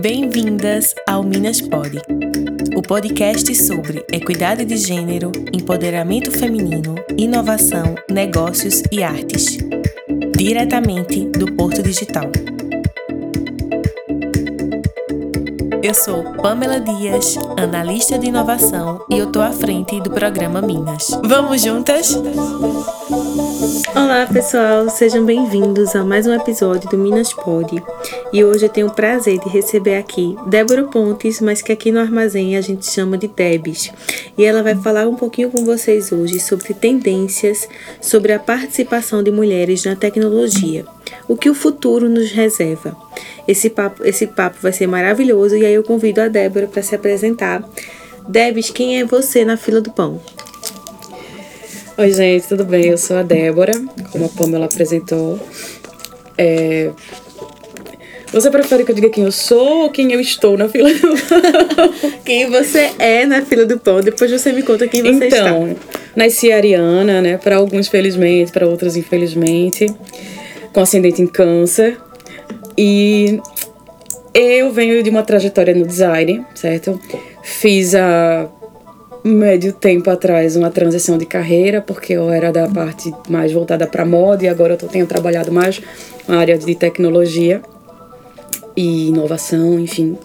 Bem-vindas ao Minas Pod, o podcast sobre equidade de gênero, empoderamento feminino, inovação, negócios e artes, diretamente do Porto Digital. Eu sou Pamela Dias, analista de inovação, e eu tô à frente do programa Minas. Vamos juntas? Olá, pessoal, sejam bem-vindos a mais um episódio do Minas Pod. E hoje eu tenho o prazer de receber aqui Débora Pontes, mas que aqui no armazém a gente chama de Debs. E ela vai falar um pouquinho com vocês hoje sobre tendências sobre a participação de mulheres na tecnologia o que o futuro nos reserva. Esse papo, esse papo vai ser maravilhoso e aí eu convido a Débora para se apresentar. Debs, quem é você na fila do pão? Oi, gente, tudo bem? Eu sou a Débora, como a Pamela apresentou. É... Você prefere que eu diga quem eu sou ou quem eu estou na fila do pão? quem você é na fila do pão. Depois você me conta quem você então, está. Então, nasci ariana, né? Para alguns, felizmente, para outros, infelizmente com ascendente em câncer. E eu venho de uma trajetória no design, certo? Fiz há médio tempo atrás uma transição de carreira, porque eu era da parte mais voltada para moda e agora eu tenho trabalhado mais na área de tecnologia e inovação, enfim.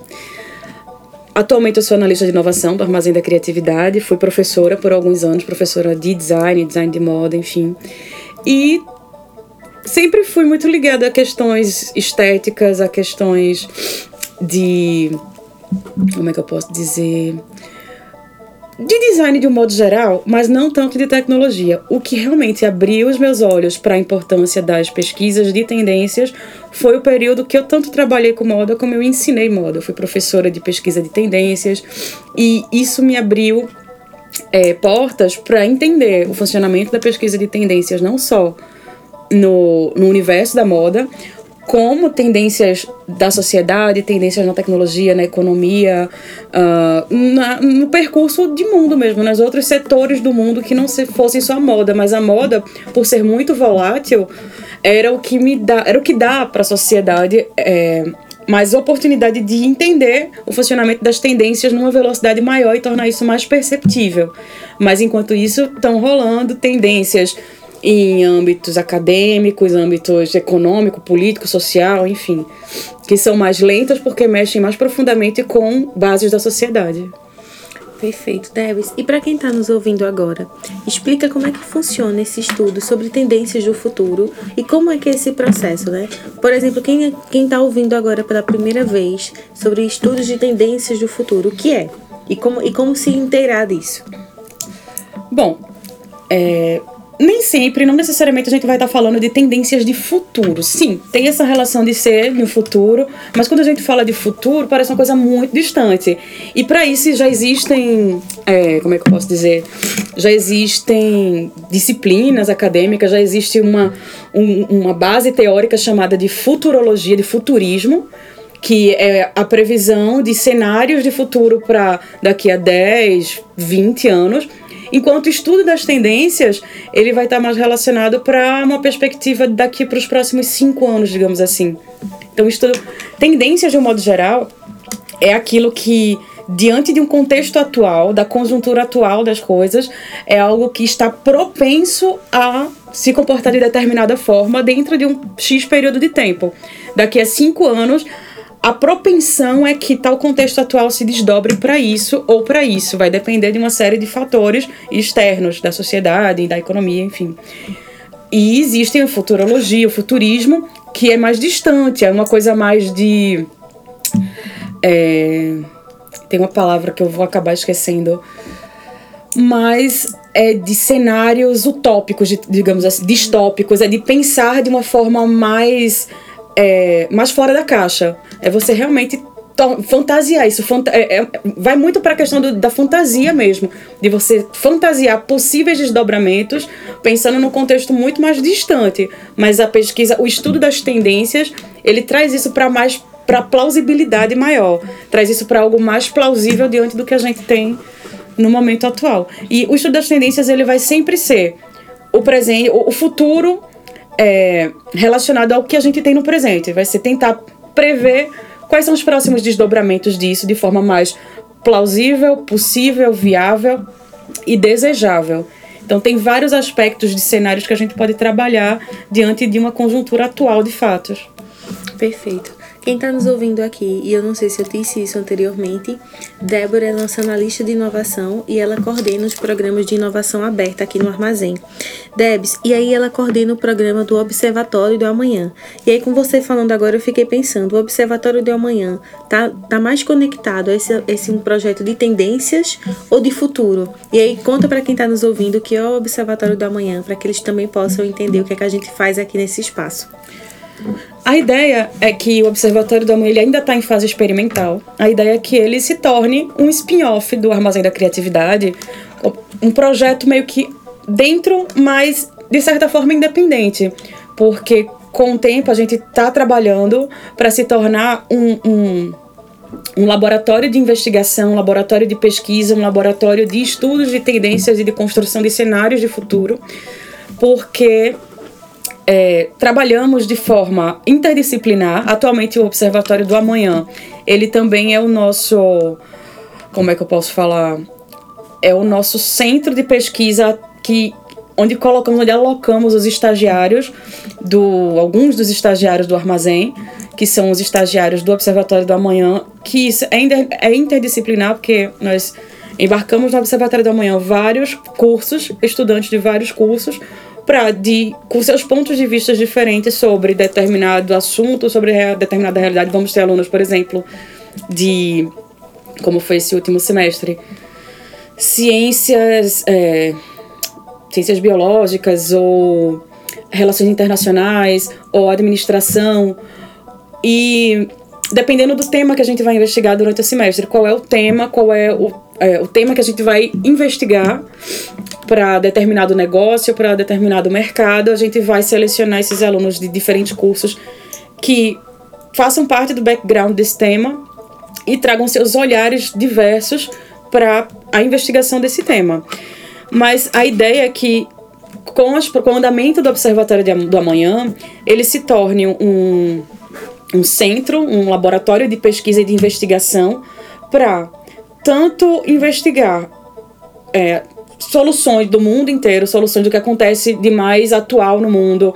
Atualmente eu sou analista de inovação do Armazém da Criatividade, fui professora por alguns anos, professora de design, design de moda, enfim. E sempre fui muito ligada a questões estéticas, a questões de. Como é que eu posso dizer? De design de um modo geral, mas não tanto de tecnologia. O que realmente abriu os meus olhos para a importância das pesquisas de tendências foi o período que eu tanto trabalhei com moda como eu ensinei moda. Eu fui professora de pesquisa de tendências e isso me abriu é, portas para entender o funcionamento da pesquisa de tendências, não só no, no universo da moda, como tendências da sociedade, tendências na tecnologia, na economia, uh, na, no percurso de mundo mesmo, nos outros setores do mundo que não se fossem só a moda, mas a moda, por ser muito volátil, era o que me dá, era o que dá para a sociedade é, mais oportunidade de entender o funcionamento das tendências numa velocidade maior e tornar isso mais perceptível. Mas enquanto isso, estão rolando tendências em âmbitos acadêmicos, âmbitos econômico, político, social, enfim, que são mais lentas porque mexem mais profundamente com bases da sociedade. Perfeito, Debs. E para quem está nos ouvindo agora, explica como é que funciona esse estudo sobre tendências do futuro e como é que é esse processo, né? Por exemplo, quem está ouvindo agora pela primeira vez sobre estudos de tendências do futuro, o que é? E como, e como se inteirar disso? Bom, é, nem sempre, não necessariamente a gente vai estar falando de tendências de futuro. Sim, tem essa relação de ser no futuro, mas quando a gente fala de futuro, parece uma coisa muito distante. E para isso já existem, é, como é que eu posso dizer? Já existem disciplinas acadêmicas, já existe uma, um, uma base teórica chamada de futurologia, de futurismo, que é a previsão de cenários de futuro para daqui a 10, 20 anos Enquanto estudo das tendências, ele vai estar mais relacionado para uma perspectiva daqui para os próximos cinco anos, digamos assim. Então, estudo tendências de um modo geral é aquilo que diante de um contexto atual, da conjuntura atual das coisas, é algo que está propenso a se comportar de determinada forma dentro de um X período de tempo. Daqui a cinco anos, a propensão é que tal contexto atual se desdobre para isso ou para isso. Vai depender de uma série de fatores externos da sociedade, da economia, enfim. E existem a futurologia, o futurismo, que é mais distante, é uma coisa mais de. É, tem uma palavra que eu vou acabar esquecendo. Mas é de cenários utópicos, digamos assim, distópicos, é de pensar de uma forma mais é, mais fora da caixa. É você realmente fantasiar isso. É, é, vai muito para a questão do, da fantasia mesmo. De você fantasiar possíveis desdobramentos, pensando num contexto muito mais distante. Mas a pesquisa, o estudo das tendências, ele traz isso para mais para plausibilidade maior. Traz isso para algo mais plausível diante do que a gente tem no momento atual. E o estudo das tendências ele vai sempre ser o presente, o futuro é, relacionado ao que a gente tem no presente. Vai ser tentar prever quais são os próximos desdobramentos disso de forma mais plausível, possível, viável e desejável. Então, tem vários aspectos de cenários que a gente pode trabalhar diante de uma conjuntura atual de fatos. Perfeito. Quem está nos ouvindo aqui, e eu não sei se eu disse isso anteriormente, Débora é nossa analista de inovação e ela coordena os programas de inovação aberta aqui no Armazém. Debs, e aí ela coordena o programa do Observatório do Amanhã. E aí, com você falando agora, eu fiquei pensando, o Observatório do Amanhã tá, tá mais conectado a esse, esse um projeto de tendências ou de futuro? E aí, conta para quem está nos ouvindo que é o Observatório do Amanhã, para que eles também possam entender o que é que a gente faz aqui nesse espaço. A ideia é que o Observatório do Amanhã ele ainda está em fase experimental. A ideia é que ele se torne um spin-off do Armazém da Criatividade, um projeto meio que dentro, mas de certa forma independente, porque com o tempo a gente está trabalhando para se tornar um, um, um laboratório de investigação, um laboratório de pesquisa, um laboratório de estudos de tendências e de construção de cenários de futuro, porque é, trabalhamos de forma interdisciplinar. Atualmente, o Observatório do Amanhã, ele também é o nosso. Como é que eu posso falar? É o nosso centro de pesquisa que onde colocamos, onde alocamos os estagiários do alguns dos estagiários do armazém, que são os estagiários do Observatório do Amanhã, que isso é, inter, é interdisciplinar porque nós embarcamos no Observatório do Amanhã vários cursos, estudantes de vários cursos, para de com seus pontos de vista diferentes sobre determinado assunto, sobre determinada realidade. Vamos ter alunos, por exemplo, de como foi esse último semestre, ciências, é, ciências biológicas ou relações internacionais ou administração e dependendo do tema que a gente vai investigar durante o semestre, qual é o tema, qual é o, é, o tema que a gente vai investigar para determinado negócio, para determinado mercado, a gente vai selecionar esses alunos de diferentes cursos que façam parte do background desse tema e tragam seus olhares diversos para a investigação desse tema. Mas a ideia é que com, as, com o andamento do Observatório de, do Amanhã, ele se torne um, um centro, um laboratório de pesquisa e de investigação para tanto investigar é, soluções do mundo inteiro, soluções do que acontece de mais atual no mundo,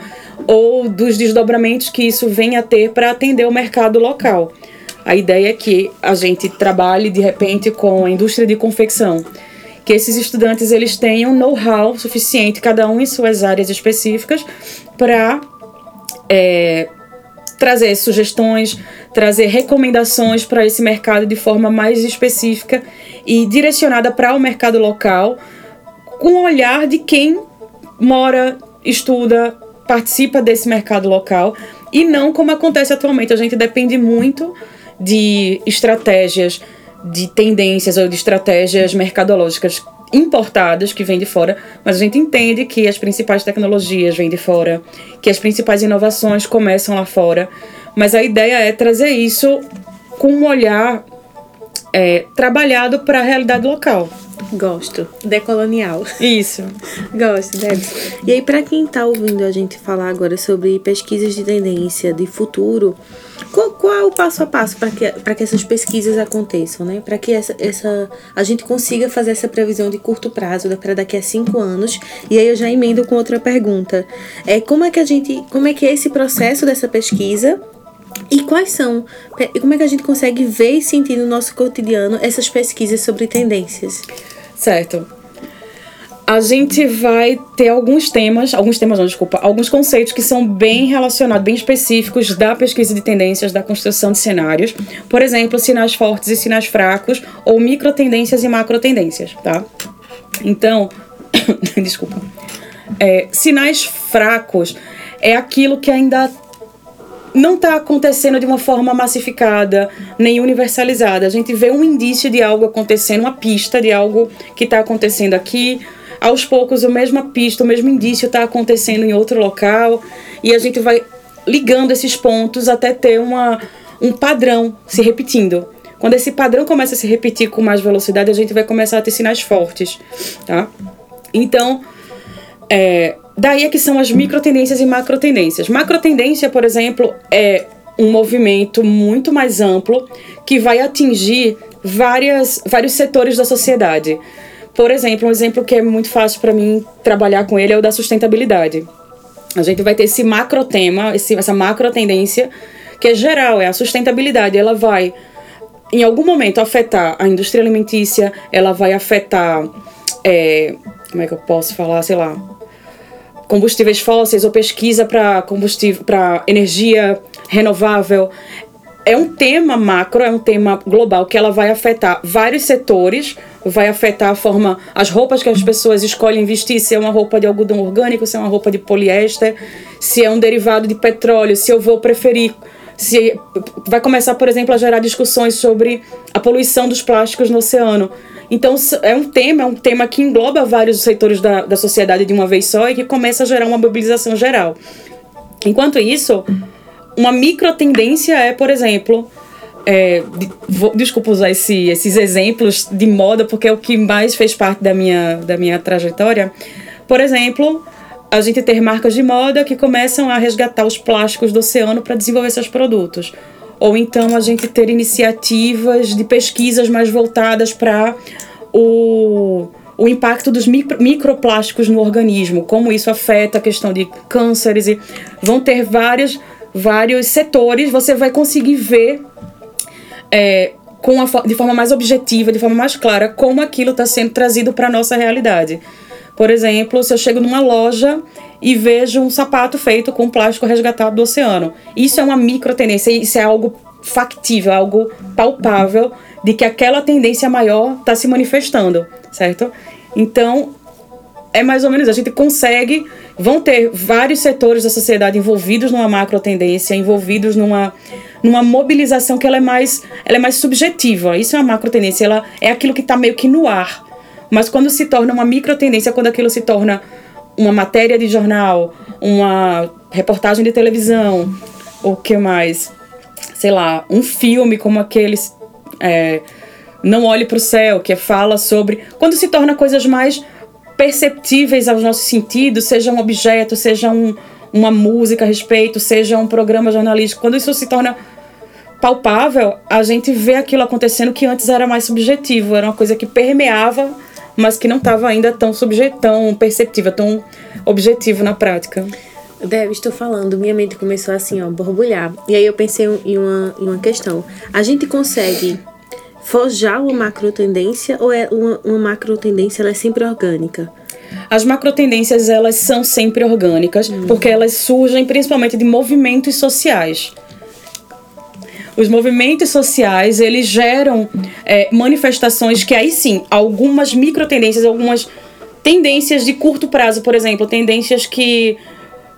ou dos desdobramentos que isso vem a ter para atender o mercado local. A ideia é que a gente trabalhe de repente com a indústria de confecção, que esses estudantes eles tenham know-how suficiente, cada um em suas áreas específicas, para é, trazer sugestões, trazer recomendações para esse mercado de forma mais específica e direcionada para o mercado local, com o olhar de quem mora, estuda, participa desse mercado local e não como acontece atualmente. A gente depende muito de estratégias, de tendências ou de estratégias mercadológicas importadas que vêm de fora, mas a gente entende que as principais tecnologias vêm de fora, que as principais inovações começam lá fora, mas a ideia é trazer isso com um olhar é, trabalhado para a realidade local. Gosto. Decolonial. Isso. Gosto, Debs. E aí, para quem está ouvindo a gente falar agora sobre pesquisas de tendência de futuro, qual, qual é o passo a passo para que, que essas pesquisas aconteçam, né? Para que essa, essa, a gente consiga fazer essa previsão de curto prazo, para daqui a cinco anos. E aí eu já emendo com outra pergunta. É, como é que a gente. Como é que é esse processo dessa pesquisa? E quais são, como é que a gente consegue ver e sentir no nosso cotidiano essas pesquisas sobre tendências? Certo. A gente vai ter alguns temas, alguns temas não, desculpa, alguns conceitos que são bem relacionados, bem específicos da pesquisa de tendências, da construção de cenários. Por exemplo, sinais fortes e sinais fracos, ou micro tendências e macro tendências, tá? Então, desculpa. É, sinais fracos é aquilo que ainda não está acontecendo de uma forma massificada nem universalizada. A gente vê um indício de algo acontecendo, uma pista de algo que está acontecendo aqui. Aos poucos, a mesma pista, o mesmo indício está acontecendo em outro local e a gente vai ligando esses pontos até ter uma, um padrão se repetindo. Quando esse padrão começa a se repetir com mais velocidade, a gente vai começar a ter sinais fortes, tá? Então, é, daí é que são as microtendências e macrotendências. Macrotendência, por exemplo, é um movimento muito mais amplo que vai atingir várias, vários setores da sociedade. Por exemplo, um exemplo que é muito fácil para mim trabalhar com ele é o da sustentabilidade. A gente vai ter esse macro tema, esse, essa macro tendência, que é geral, é a sustentabilidade. Ela vai, em algum momento, afetar a indústria alimentícia, ela vai afetar, é, como é que eu posso falar, sei lá, combustíveis fósseis ou pesquisa para combustível, para energia renovável. É um tema macro, é um tema global que ela vai afetar vários setores, vai afetar a forma, as roupas que as pessoas escolhem vestir, se é uma roupa de algodão orgânico, se é uma roupa de poliéster, se é um derivado de petróleo, se eu vou preferir se vai começar, por exemplo, a gerar discussões sobre a poluição dos plásticos no oceano. Então é um tema, é um tema que engloba vários setores da, da sociedade de uma vez só e que começa a gerar uma mobilização geral. Enquanto isso, uma micro tendência é, por exemplo, é, vou, desculpa usar esse, esses exemplos de moda porque é o que mais fez parte da minha, da minha trajetória. Por exemplo, a gente ter marcas de moda que começam a resgatar os plásticos do oceano para desenvolver seus produtos. Ou então a gente ter iniciativas de pesquisas mais voltadas para o, o impacto dos micro, microplásticos no organismo, como isso afeta a questão de cânceres e vão ter vários, vários setores, você vai conseguir ver é, com a, de forma mais objetiva, de forma mais clara, como aquilo está sendo trazido para a nossa realidade. Por exemplo, se eu chego numa loja e vejo um sapato feito com plástico resgatado do oceano. Isso é uma micro tendência, isso é algo factível, algo palpável de que aquela tendência maior está se manifestando, certo? Então, é mais ou menos, a gente consegue, vão ter vários setores da sociedade envolvidos numa macro tendência, envolvidos numa, numa mobilização que ela é mais, ela é mais subjetiva. Isso é uma macro tendência, ela é aquilo que está meio que no ar. Mas quando se torna uma micro tendência, quando aquilo se torna uma matéria de jornal, uma reportagem de televisão, o que mais? Sei lá, um filme como aqueles. É, Não Olhe para o Céu, que fala sobre. Quando se torna coisas mais perceptíveis aos nossos sentidos, seja um objeto, seja um, uma música a respeito, seja um programa jornalístico, quando isso se torna palpável, a gente vê aquilo acontecendo que antes era mais subjetivo, era uma coisa que permeava mas que não estava ainda tão subjetão, tão perceptível, tão objetivo na prática. Deve, estou falando, minha mente começou assim, ó, borbulhar. E aí eu pensei em uma, em uma questão. A gente consegue forjar uma macro tendência ou é uma, uma macro tendência ela é sempre orgânica? As macro tendências elas são sempre orgânicas, hum. porque elas surgem principalmente de movimentos sociais os movimentos sociais eles geram é, manifestações que aí sim, algumas micro tendências, algumas tendências de curto prazo, por exemplo, tendências que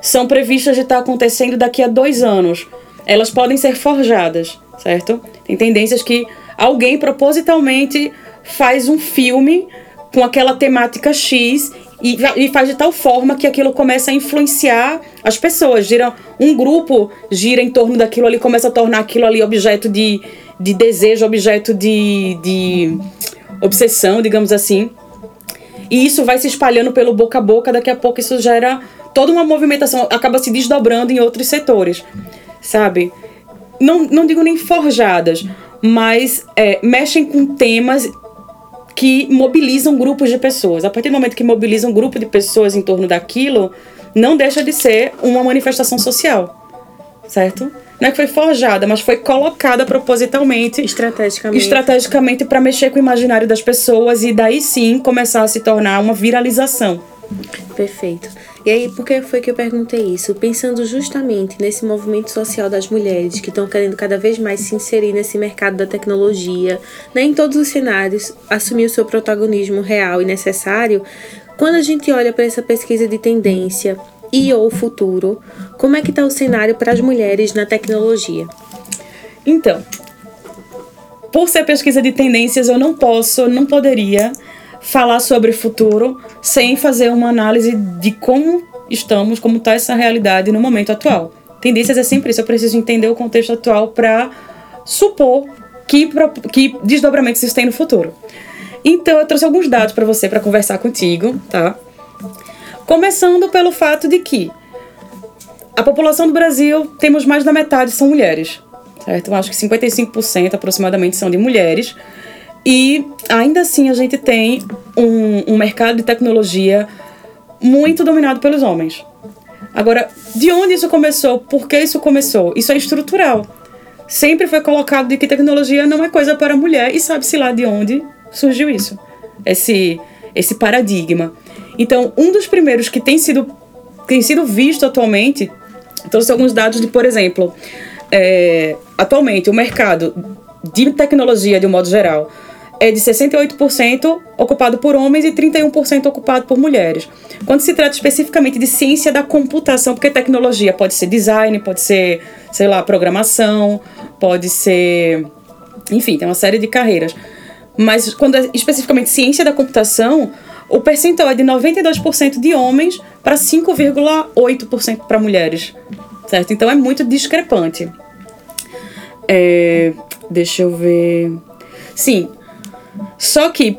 são previstas de estar acontecendo daqui a dois anos, elas podem ser forjadas, certo? Tem tendências que alguém propositalmente faz um filme com aquela temática X e, e faz de tal forma que aquilo começa a influenciar as pessoas. Gira, um grupo gira em torno daquilo ali, começa a tornar aquilo ali objeto de, de desejo, objeto de, de obsessão, digamos assim. E isso vai se espalhando pelo boca a boca, daqui a pouco isso gera toda uma movimentação, acaba se desdobrando em outros setores, sabe? Não, não digo nem forjadas, mas é, mexem com temas que mobilizam grupos de pessoas. A partir do momento que mobilizam um grupo de pessoas em torno daquilo, não deixa de ser uma manifestação social. Certo? Não é que foi forjada, mas foi colocada propositalmente, estrategicamente, estrategicamente para mexer com o imaginário das pessoas e daí sim começar a se tornar uma viralização. Perfeito. E aí, por que foi que eu perguntei isso? Pensando justamente nesse movimento social das mulheres que estão querendo cada vez mais se inserir nesse mercado da tecnologia, né, em todos os cenários, assumir o seu protagonismo real e necessário. Quando a gente olha para essa pesquisa de tendência e ou futuro, como é que está o cenário para as mulheres na tecnologia? Então, por ser pesquisa de tendências, eu não posso, não poderia falar sobre futuro sem fazer uma análise de como estamos, como está essa realidade no momento atual. Tendências é sempre isso, eu preciso entender o contexto atual para supor que, que desdobramentos isso tem no futuro. Então, eu trouxe alguns dados para você para conversar contigo, tá? Começando pelo fato de que a população do Brasil, temos mais da metade são mulheres. Certo? Eu acho que 55% aproximadamente são de mulheres. E ainda assim a gente tem um, um mercado de tecnologia muito dominado pelos homens. Agora, de onde isso começou? Por que isso começou? Isso é estrutural. Sempre foi colocado de que tecnologia não é coisa para mulher e sabe-se lá de onde surgiu isso. Esse, esse paradigma. Então, um dos primeiros que tem sido, tem sido visto atualmente, trouxe alguns dados de, por exemplo, é, atualmente o mercado de tecnologia, de um modo geral, é de 68% ocupado por homens e 31% ocupado por mulheres. Quando se trata especificamente de ciência da computação, porque tecnologia pode ser design, pode ser, sei lá, programação, pode ser. Enfim, tem uma série de carreiras. Mas quando é especificamente ciência da computação, o percentual é de 92% de homens para 5,8% para mulheres. Certo? Então é muito discrepante. É, deixa eu ver. Sim, só que,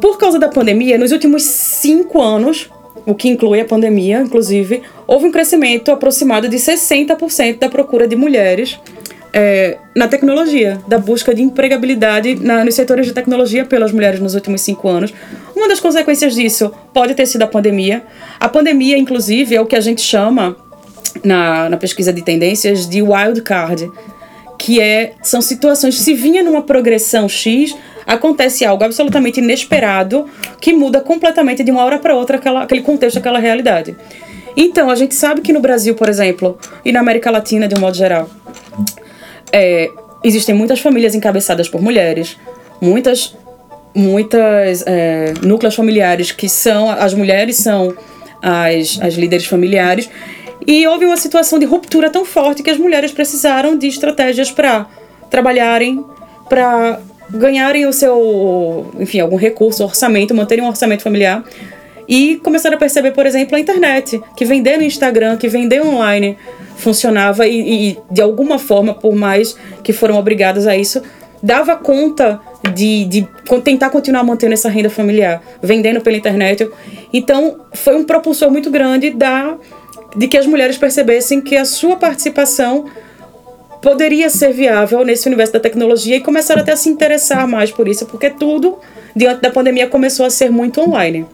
por causa da pandemia, nos últimos cinco anos, o que inclui a pandemia, inclusive, houve um crescimento aproximado de 60% da procura de mulheres é, na tecnologia, da busca de empregabilidade na, nos setores de tecnologia pelas mulheres nos últimos cinco anos. Uma das consequências disso pode ter sido a pandemia. A pandemia, inclusive, é o que a gente chama na, na pesquisa de tendências de wild card, que é, são situações, se vinha numa progressão X, acontece algo absolutamente inesperado que muda completamente de uma hora para outra aquela, aquele contexto, aquela realidade. Então, a gente sabe que no Brasil, por exemplo, e na América Latina de um modo geral, é, existem muitas famílias encabeçadas por mulheres, muitas muitas é, núcleos familiares que são as mulheres são as, as líderes familiares e houve uma situação de ruptura tão forte que as mulheres precisaram de estratégias para trabalharem, para ganharem o seu, enfim, algum recurso, orçamento, manterem um orçamento familiar e começaram a perceber, por exemplo, a internet, que vender no Instagram, que vender online funcionava e, e de alguma forma, por mais que foram obrigadas a isso, dava conta de, de tentar continuar mantendo essa renda familiar, vendendo pela internet. Então, foi um propulsor muito grande da, de que as mulheres percebessem que a sua participação poderia ser viável nesse universo da tecnologia e começaram até a se interessar mais por isso, porque tudo, diante da pandemia, começou a ser muito online,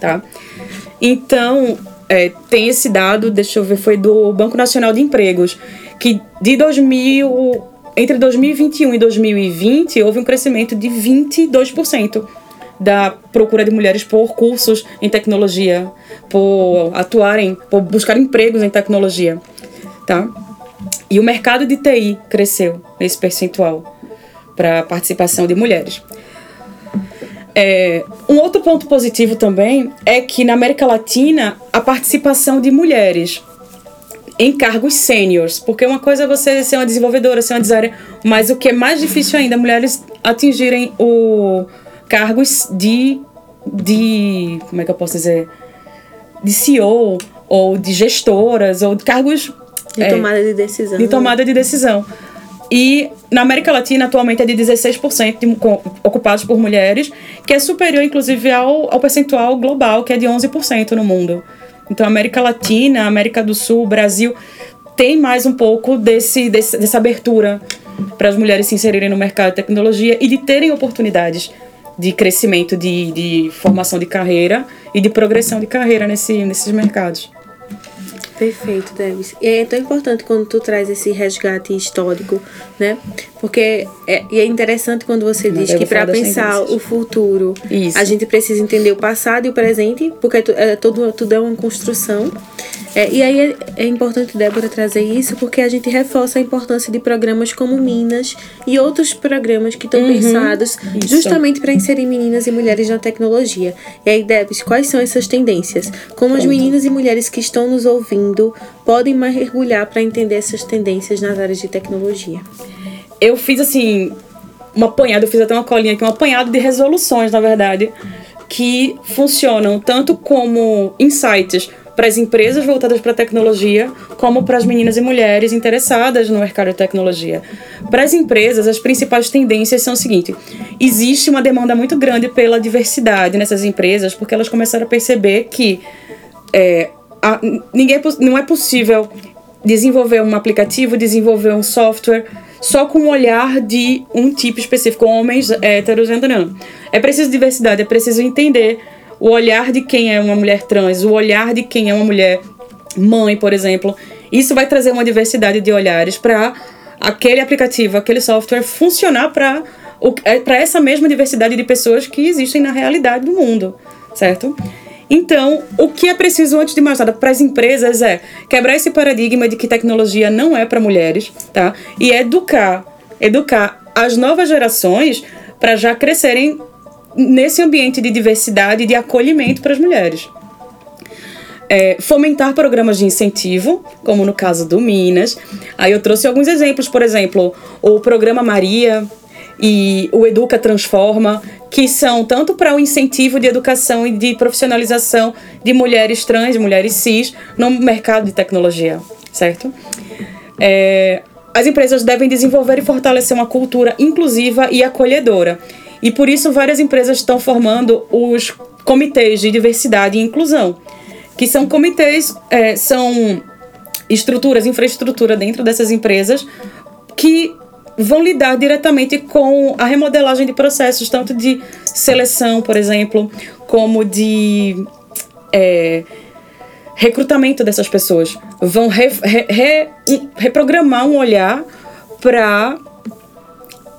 tá? Então, é, tem esse dado, deixa eu ver, foi do Banco Nacional de Empregos, que de 2000, entre 2021 e 2020 houve um crescimento de 22% da procura de mulheres por cursos em tecnologia, por atuarem, por buscar empregos em tecnologia, tá? E o mercado de TI cresceu nesse percentual para a participação de mulheres. É, um outro ponto positivo também é que na América Latina a participação de mulheres em cargos sêniores, porque uma coisa é você ser uma desenvolvedora, ser uma designer, mas o que é mais difícil ainda, mulheres atingirem o cargos de, de como é que eu posso dizer, de CEO ou de gestoras ou de cargos de é, tomada de decisão. De tomada de decisão. E na América Latina, atualmente, é de 16% de, com, ocupados por mulheres, que é superior, inclusive, ao, ao percentual global, que é de 11% no mundo. Então, América Latina, América do Sul, Brasil, tem mais um pouco desse, desse dessa abertura para as mulheres se inserirem no mercado de tecnologia e de terem oportunidades de crescimento, de, de formação de carreira e de progressão de carreira nesse, nesses mercados. Perfeito, Debs. E é tão importante quando tu traz esse resgate histórico, né? Porque é, e é interessante quando você diz que para pensar o futuro, Isso. a gente precisa entender o passado e o presente, porque é, tudo, tudo é uma construção. É, e aí é, é, importante, Débora, trazer isso, porque a gente reforça a importância de programas como Minas e outros programas que estão uhum, pensados isso. justamente para inserir meninas e mulheres na tecnologia. E aí, Debs, quais são essas tendências? Como as meninas e mulheres que estão nos ouvindo podem mergulhar para entender essas tendências nas áreas de tecnologia? Eu fiz assim, uma apanhada, eu fiz até uma colinha aqui, um apanhado de resoluções, na verdade, que funcionam tanto como insights para as empresas voltadas para a tecnologia, como para as meninas e mulheres interessadas no mercado de tecnologia. Para as empresas, as principais tendências são o seguinte: existe uma demanda muito grande pela diversidade nessas empresas, porque elas começaram a perceber que é, a, ninguém é não é possível desenvolver um aplicativo, desenvolver um software só com o olhar de um tipo específico, homens héteros, não. É preciso diversidade, é preciso entender o olhar de quem é uma mulher trans, o olhar de quem é uma mulher mãe, por exemplo. Isso vai trazer uma diversidade de olhares para aquele aplicativo, aquele software funcionar para para essa mesma diversidade de pessoas que existem na realidade do mundo, certo? Então, o que é preciso antes de mais nada para as empresas é quebrar esse paradigma de que tecnologia não é para mulheres, tá? E educar, educar as novas gerações para já crescerem nesse ambiente de diversidade e de acolhimento para as mulheres. É, fomentar programas de incentivo, como no caso do Minas. Aí eu trouxe alguns exemplos, por exemplo, o programa Maria, e o Educa Transforma, que são tanto para o incentivo de educação e de profissionalização de mulheres trans mulheres cis no mercado de tecnologia, certo? É, as empresas devem desenvolver e fortalecer uma cultura inclusiva e acolhedora. E por isso várias empresas estão formando os comitês de diversidade e inclusão, que são comitês, é, são estruturas, infraestrutura dentro dessas empresas que vão lidar diretamente com a remodelagem de processos, tanto de seleção, por exemplo, como de é, recrutamento dessas pessoas. Vão re, re, re, reprogramar um olhar para,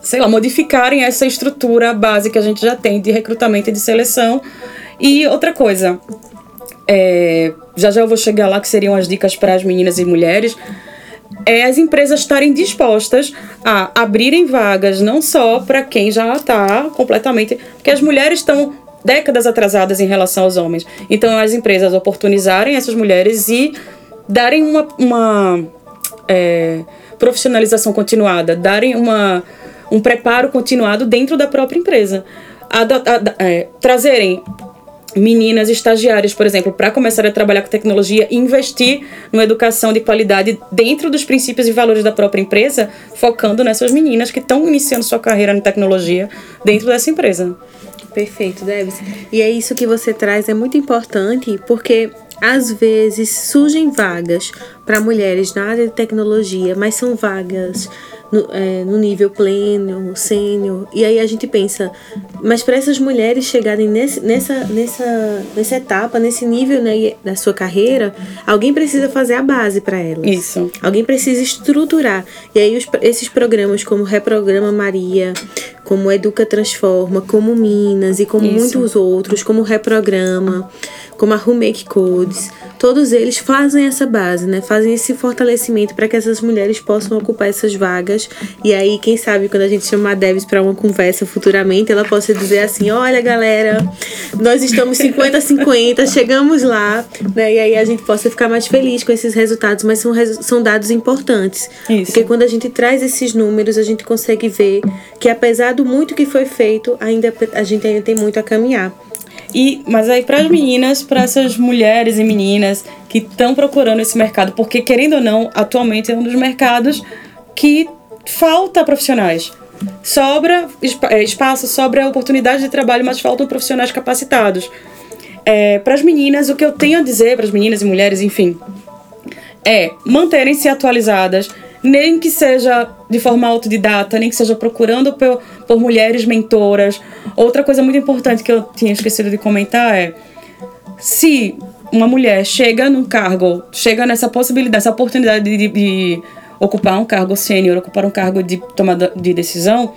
sei lá, modificarem essa estrutura base que a gente já tem de recrutamento e de seleção. E outra coisa, é, já já eu vou chegar lá, que seriam as dicas para as meninas e mulheres é as empresas estarem dispostas a abrirem vagas não só para quem já está completamente. Porque as mulheres estão décadas atrasadas em relação aos homens. Então, as empresas oportunizarem essas mulheres e darem uma, uma é, profissionalização continuada, darem uma, um preparo continuado dentro da própria empresa. A, a, a, é, trazerem meninas estagiárias, por exemplo, para começar a trabalhar com tecnologia e investir numa educação de qualidade dentro dos princípios e valores da própria empresa, focando nessas meninas que estão iniciando sua carreira em tecnologia dentro dessa empresa. Perfeito, Debs. E é isso que você traz, é muito importante, porque às vezes surgem vagas para mulheres na área de tecnologia, mas são vagas no, é, no nível pleno, sênior. E aí a gente pensa, mas para essas mulheres chegarem nesse, nessa, nessa, nessa etapa, nesse nível né, da sua carreira, alguém precisa fazer a base para elas. Isso. Alguém precisa estruturar. E aí os, esses programas como Reprograma Maria, como Educa Transforma, como Minas e como Isso. muitos outros, como Reprograma, como a Rumake Codes, todos eles fazem essa base, né? Fazem esse fortalecimento para que essas mulheres possam ocupar essas vagas. E aí, quem sabe, quando a gente chamar a Deves para uma conversa futuramente, ela possa dizer assim: olha, galera, nós estamos 50-50, chegamos lá, né? E aí a gente possa ficar mais feliz com esses resultados, mas são, são dados importantes. Isso. Porque quando a gente traz esses números, a gente consegue ver que apesar do muito que foi feito, ainda a gente ainda tem muito a caminhar. E, mas aí para as meninas, para essas mulheres e meninas que estão procurando esse mercado, porque querendo ou não, atualmente é um dos mercados que falta profissionais. Sobra é, espaço, sobra oportunidade de trabalho, mas faltam profissionais capacitados. É, para as meninas, o que eu tenho a dizer para as meninas e mulheres, enfim, é manterem-se atualizadas, nem que seja de forma autodidata, nem que seja procurando por, por mulheres mentoras. Outra coisa muito importante que eu tinha esquecido de comentar é se uma mulher chega num cargo, chega nessa possibilidade, essa oportunidade de, de, de ocupar um cargo sênior, ocupar um cargo de tomada de decisão,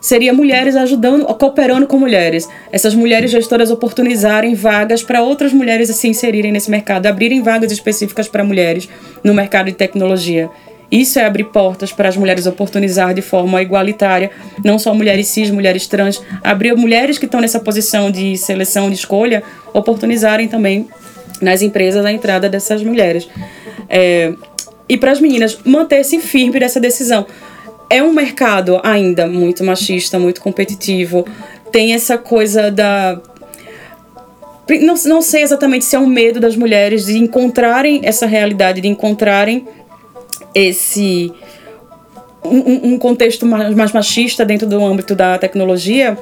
seria mulheres ajudando, cooperando com mulheres. Essas mulheres gestoras oportunizarem vagas para outras mulheres se inserirem nesse mercado, abrirem vagas específicas para mulheres no mercado de tecnologia. Isso é abrir portas para as mulheres oportunizar de forma igualitária, não só mulheres cis, mulheres trans, abrir mulheres que estão nessa posição de seleção, de escolha, oportunizarem também nas empresas a entrada dessas mulheres. É, e para as meninas, manter-se firme nessa decisão. É um mercado ainda muito machista, muito competitivo, tem essa coisa da não, não sei exatamente se é um medo das mulheres de encontrarem essa realidade, de encontrarem esse um, um contexto mais, machista dentro do âmbito da tecnologia,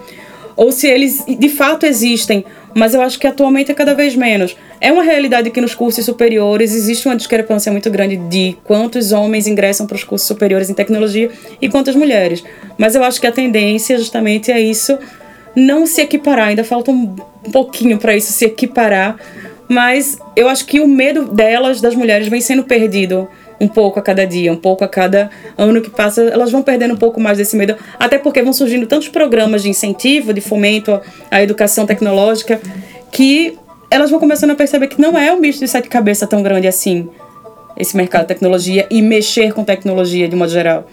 ou se eles de fato existem mas eu acho que atualmente é cada vez menos. É uma realidade que nos cursos superiores existe uma discrepância muito grande de quantos homens ingressam para os cursos superiores em tecnologia e quantas mulheres. Mas eu acho que a tendência justamente é isso não se equiparar, ainda falta um pouquinho para isso se equiparar, mas eu acho que o medo delas, das mulheres, vem sendo perdido um pouco a cada dia, um pouco a cada ano que passa, elas vão perdendo um pouco mais desse medo, até porque vão surgindo tantos programas de incentivo, de fomento à educação tecnológica, que elas vão começando a perceber que não é um bicho de sete cabeças tão grande assim, esse mercado de tecnologia e mexer com tecnologia de modo geral.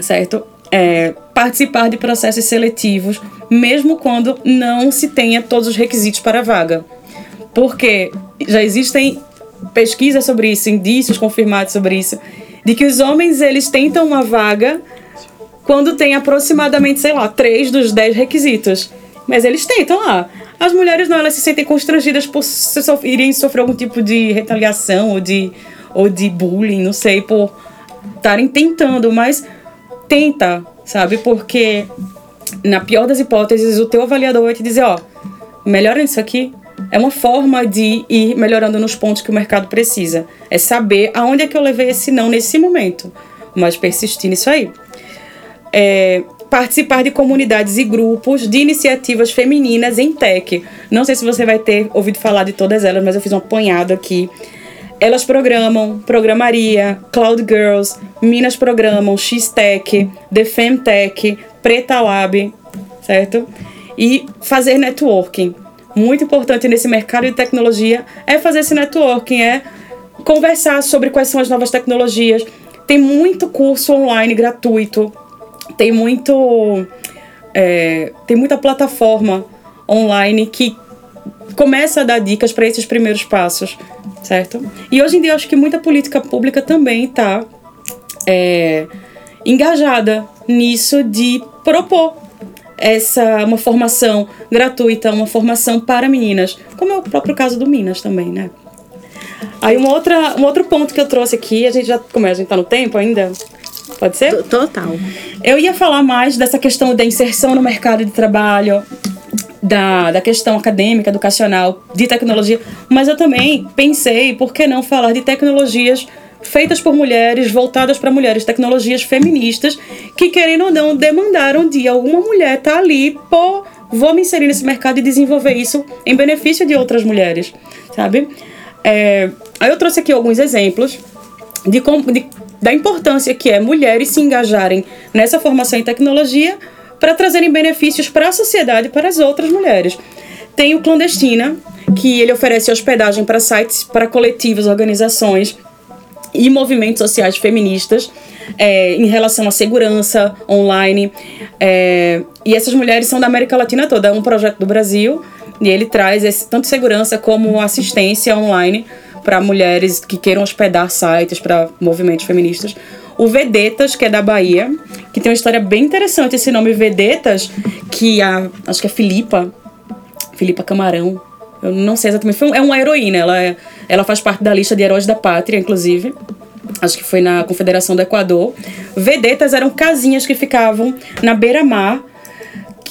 Certo? É, participar de processos seletivos, mesmo quando não se tenha todos os requisitos para a vaga. Porque já existem pesquisas sobre isso, indícios confirmados sobre isso, de que os homens eles tentam uma vaga quando tem aproximadamente, sei lá, três dos dez requisitos. Mas eles tentam lá. As mulheres não, elas se sentem constrangidas por irem sofrer algum tipo de retaliação ou de, ou de bullying, não sei, por estarem tentando, mas tenta, sabe? Porque na pior das hipóteses, o teu avaliador vai te dizer, ó, melhora isso aqui, é uma forma de ir melhorando nos pontos que o mercado precisa. É saber aonde é que eu levei esse não nesse momento, mas persistir nisso aí. É, participar de comunidades e grupos de iniciativas femininas em tech. Não sei se você vai ter ouvido falar de todas elas, mas eu fiz um apanhado aqui. Elas programam Programaria, Cloud Girls, Minas Programam, X-Tech, The Femtech, Preta Lab, certo? E fazer networking muito importante nesse mercado de tecnologia é fazer esse networking, é conversar sobre quais são as novas tecnologias. Tem muito curso online gratuito, tem muito é, tem muita plataforma online que começa a dar dicas para esses primeiros passos, certo? E hoje em dia eu acho que muita política pública também está é, engajada nisso de propor essa uma formação gratuita, uma formação para meninas, como é o próprio caso do Minas também, né? Aí uma outra, um outro ponto que eu trouxe aqui, a gente já, como é, a gente tá no tempo ainda? Pode ser? Total. Eu ia falar mais dessa questão da inserção no mercado de trabalho, da, da questão acadêmica, educacional, de tecnologia, mas eu também pensei, por que não falar de tecnologias feitas por mulheres, voltadas para mulheres, tecnologias feministas, que querendo ou não demandaram de alguma mulher estar tá ali, pô, vou me inserir nesse mercado e desenvolver isso em benefício de outras mulheres, sabe? É, aí eu trouxe aqui alguns exemplos de, de, da importância que é mulheres se engajarem nessa formação em tecnologia para trazerem benefícios para a sociedade e para as outras mulheres. Tem o Clandestina, que ele oferece hospedagem para sites, para coletivos, organizações e movimentos sociais feministas é, em relação à segurança online. É, e essas mulheres são da América Latina toda. É um projeto do Brasil e ele traz esse, tanto segurança como assistência online para mulheres que queiram hospedar sites para movimentos feministas. O Vedetas, que é da Bahia, que tem uma história bem interessante. Esse nome Vedetas, que a, acho que é Filipa, Filipa Camarão, eu não sei exatamente. Foi, é uma heroína. Ela, é, ela faz parte da lista de heróis da pátria, inclusive. Acho que foi na Confederação do Equador. Vedetas eram casinhas que ficavam na beira-mar,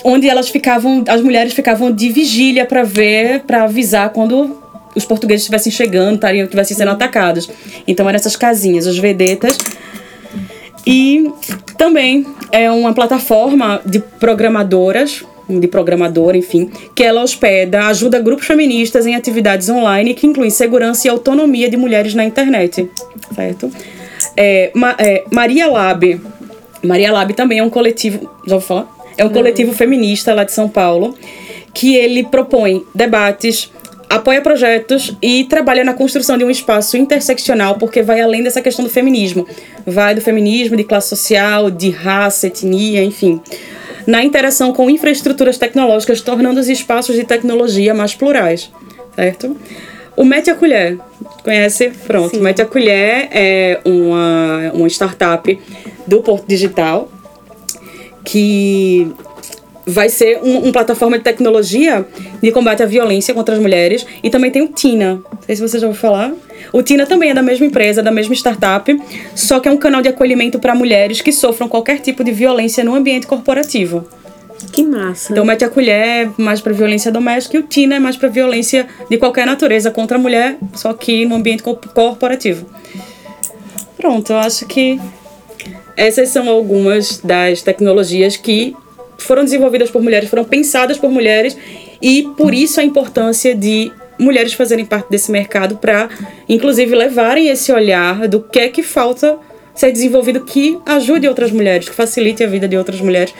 onde elas ficavam, as mulheres ficavam de vigília para ver, para avisar quando os portugueses estivessem chegando, estariam, estivessem sendo atacados. Então eram essas casinhas, os vedetas. E também é uma plataforma de programadoras de programadora, enfim, que ela hospeda, ajuda grupos feministas em atividades online que incluem segurança e autonomia de mulheres na internet, certo? É, Ma, é, Maria Lab, Maria Lab também é um coletivo, já vou falar? É um coletivo feminista lá de São Paulo, que ele propõe debates, apoia projetos e trabalha na construção de um espaço interseccional, porque vai além dessa questão do feminismo. Vai do feminismo, de classe social, de raça, etnia, enfim na interação com infraestruturas tecnológicas, tornando os espaços de tecnologia mais plurais, certo? O Mete a Colher, conhece? Pronto, Sim. Mete a Colher é uma, uma startup do Porto Digital que vai ser um, uma plataforma de tecnologia de combate à violência contra as mulheres. E também tem o Tina. Não sei se você já ouviu falar. O Tina também é da mesma empresa, da mesma startup, só que é um canal de acolhimento para mulheres que sofram qualquer tipo de violência no ambiente corporativo. Que massa. Então, mete a colher mais para violência doméstica e o Tina é mais para violência de qualquer natureza contra a mulher, só que no ambiente corporativo. Pronto, eu acho que essas são algumas das tecnologias que foram desenvolvidas por mulheres, foram pensadas por mulheres e por isso a importância de mulheres fazerem parte desse mercado para, inclusive, levarem esse olhar do que é que falta ser desenvolvido que ajude outras mulheres, que facilite a vida de outras mulheres.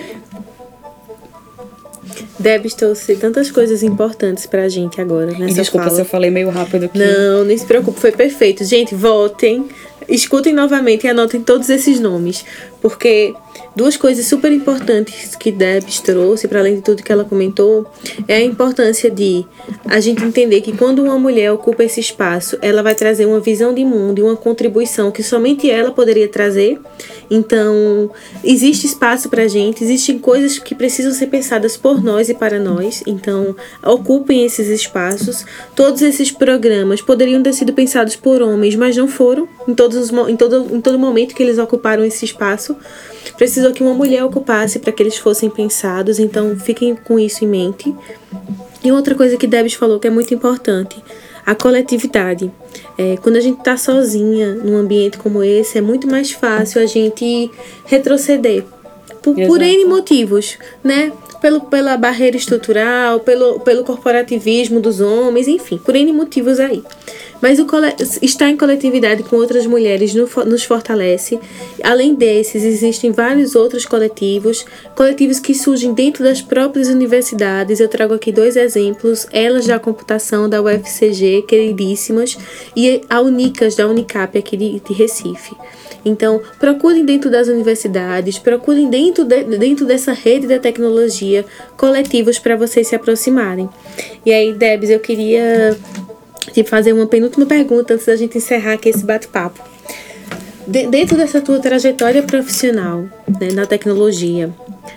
Debs trouxe tantas coisas importantes pra gente agora e desculpa fala. se eu falei meio rápido aqui. Não, nem se preocupe, foi perfeito. Gente, votem, escutem novamente e anotem todos esses nomes, porque Duas coisas super importantes que Debs trouxe, para além de tudo que ela comentou, é a importância de a gente entender que quando uma mulher ocupa esse espaço, ela vai trazer uma visão de mundo e uma contribuição que somente ela poderia trazer. Então, existe espaço para gente, existem coisas que precisam ser pensadas por nós e para nós. Então, ocupem esses espaços. Todos esses programas poderiam ter sido pensados por homens, mas não foram em, todos os, em, todo, em todo momento que eles ocuparam esse espaço precisou que uma mulher ocupasse para que eles fossem pensados, então fiquem com isso em mente. E outra coisa que Debs falou que é muito importante, a coletividade. É, quando a gente está sozinha num ambiente como esse, é muito mais fácil a gente retroceder. Por, por N motivos, né? Pelo, pela barreira estrutural, pelo, pelo corporativismo dos homens, enfim, por N motivos aí. Mas estar em coletividade com outras mulheres nos fortalece. Além desses, existem vários outros coletivos, coletivos que surgem dentro das próprias universidades. Eu trago aqui dois exemplos: Elas da Computação da UFCG, queridíssimas, e a Unicas da Unicap aqui de Recife. Então, procurem dentro das universidades, procurem dentro, de, dentro dessa rede da tecnologia coletivos para vocês se aproximarem. E aí, Debs, eu queria te fazer uma penúltima pergunta antes da gente encerrar aqui esse bate-papo. De, dentro dessa tua trajetória profissional né, na tecnologia,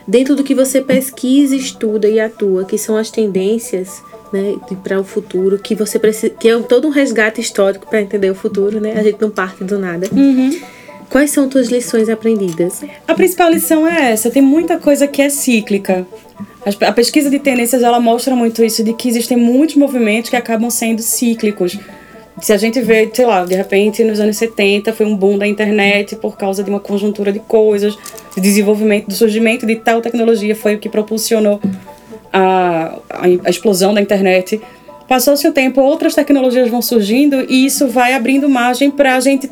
dentro do que você pesquisa, estuda e atua, que são as tendências né, para o futuro, que você precisa, que é todo um resgate histórico para entender o futuro, né? A gente não parte do nada. Uhum. Quais são tuas lições aprendidas? A principal lição é essa: tem muita coisa que é cíclica. A pesquisa de tendências ela mostra muito isso, de que existem muitos movimentos que acabam sendo cíclicos. Se a gente vê, sei lá, de repente nos anos 70 foi um boom da internet por causa de uma conjuntura de coisas, de desenvolvimento, do surgimento de tal tecnologia foi o que propulsionou a, a, a explosão da internet. Passou-se o tempo, outras tecnologias vão surgindo e isso vai abrindo margem para a gente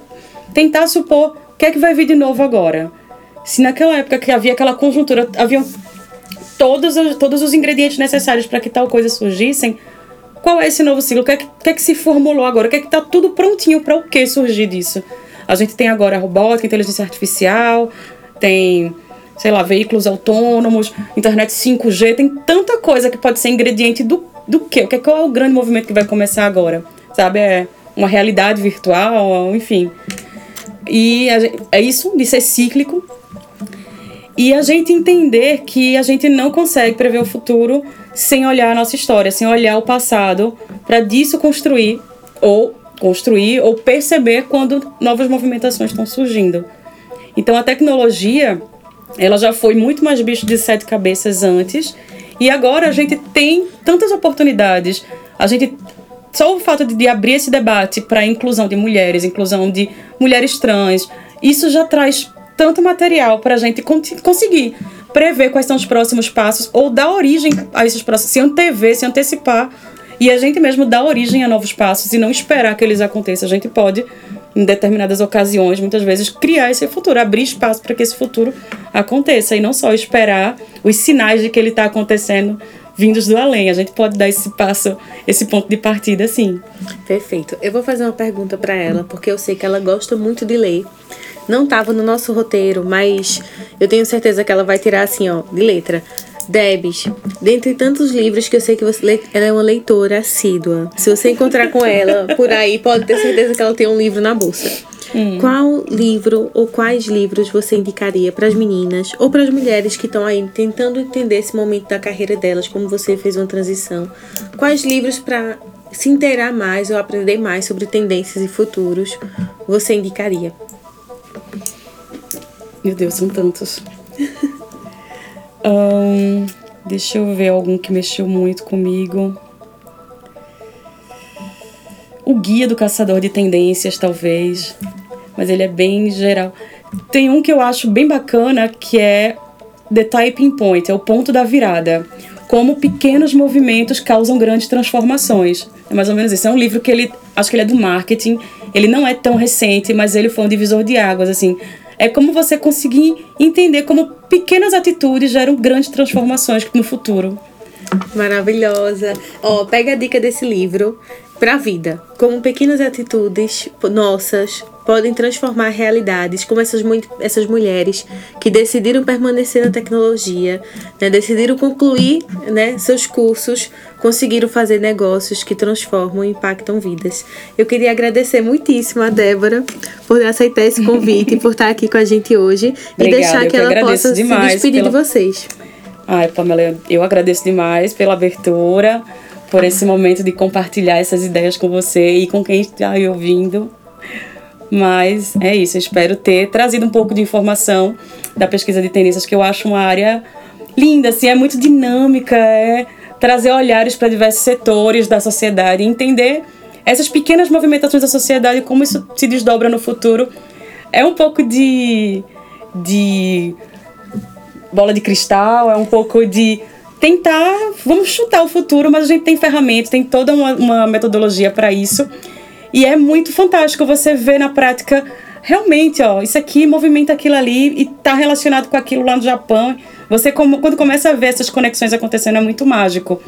tentar supor o que é que vai vir de novo agora. Se naquela época que havia aquela conjuntura, haviam todos, todos os ingredientes necessários para que tal coisa surgissem, qual é esse novo ciclo? O que é que, que, é que se formulou agora? O que é que está tudo prontinho para o que surgir disso? A gente tem agora robótica, inteligência artificial, tem, sei lá, veículos autônomos, internet 5G, tem tanta coisa que pode ser ingrediente do, do quê? O que é, qual é o grande movimento que vai começar agora? Sabe? É uma realidade virtual, enfim. E gente, é isso de ser cíclico, e a gente entender que a gente não consegue prever o futuro sem olhar a nossa história, sem olhar o passado, para disso construir ou construir ou perceber quando novas movimentações estão surgindo. Então a tecnologia, ela já foi muito mais bicho de sete cabeças antes, e agora a gente tem tantas oportunidades. A gente só o fato de, de abrir esse debate para inclusão de mulheres, inclusão de mulheres trans, isso já traz tanto material para a gente conseguir prever quais são os próximos passos ou dar origem a esses próximos, se antever, se antecipar e a gente mesmo dar origem a novos passos e não esperar que eles aconteçam. A gente pode, em determinadas ocasiões, muitas vezes, criar esse futuro, abrir espaço para que esse futuro aconteça e não só esperar os sinais de que ele está acontecendo vindos do além. A gente pode dar esse passo, esse ponto de partida, sim. Perfeito. Eu vou fazer uma pergunta para ela, porque eu sei que ela gosta muito de ler. Não estava no nosso roteiro, mas eu tenho certeza que ela vai tirar assim, ó, de letra. Debs, dentre tantos livros que eu sei que você lê, ela é uma leitora assídua. Se você encontrar com ela por aí, pode ter certeza que ela tem um livro na bolsa. Hum. Qual livro ou quais livros você indicaria para as meninas ou para as mulheres que estão aí tentando entender esse momento da carreira delas, como você fez uma transição? Quais livros para se inteirar mais ou aprender mais sobre tendências e futuros você indicaria? Meu Deus, são tantos. um, Deixa eu ver algum que mexeu muito comigo. O Guia do Caçador de Tendências, talvez. Mas ele é bem geral. Tem um que eu acho bem bacana que é The Typing Point, é o ponto da virada. Como pequenos movimentos causam grandes transformações. É mais ou menos isso. É um livro que ele. Acho que ele é do marketing. Ele não é tão recente, mas ele foi um divisor de águas, assim. É como você conseguir entender como pequenas atitudes geram grandes transformações no futuro. Maravilhosa. Ó, pega a dica desse livro para a vida. Como pequenas atitudes nossas podem transformar realidades, como essas, essas mulheres que decidiram permanecer na tecnologia, né, decidiram concluir né, seus cursos, conseguiram fazer negócios que transformam e impactam vidas. Eu queria agradecer muitíssimo a Débora por aceitar esse convite, por estar aqui com a gente hoje Obrigada, e deixar que, que ela possa se despedir pela... de vocês. Ai, Pamela, eu agradeço demais pela abertura, por esse momento de compartilhar essas ideias com você e com quem está aí ouvindo. Mas é isso, espero ter trazido um pouco de informação da pesquisa de tendências, que eu acho uma área linda, assim, é muito dinâmica, é trazer olhares para diversos setores da sociedade, entender essas pequenas movimentações da sociedade, como isso se desdobra no futuro. É um pouco de, de bola de cristal, é um pouco de tentar, vamos chutar o futuro, mas a gente tem ferramentas, tem toda uma, uma metodologia para isso. E é muito fantástico você ver na prática realmente, ó, isso aqui movimenta aquilo ali e tá relacionado com aquilo lá no Japão. Você como, quando começa a ver essas conexões acontecendo é muito mágico.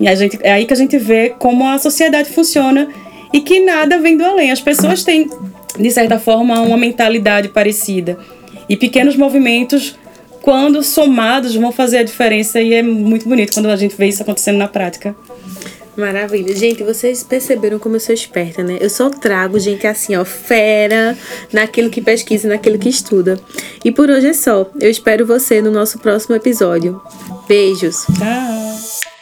E a gente é aí que a gente vê como a sociedade funciona e que nada vem do além. As pessoas têm de certa forma uma mentalidade parecida. E pequenos movimentos quando somados vão fazer a diferença e é muito bonito quando a gente vê isso acontecendo na prática. Maravilha. Gente, vocês perceberam como eu sou esperta, né? Eu só trago gente assim, ó, fera naquilo que pesquisa, naquilo que estuda. E por hoje é só. Eu espero você no nosso próximo episódio. Beijos. Tchau.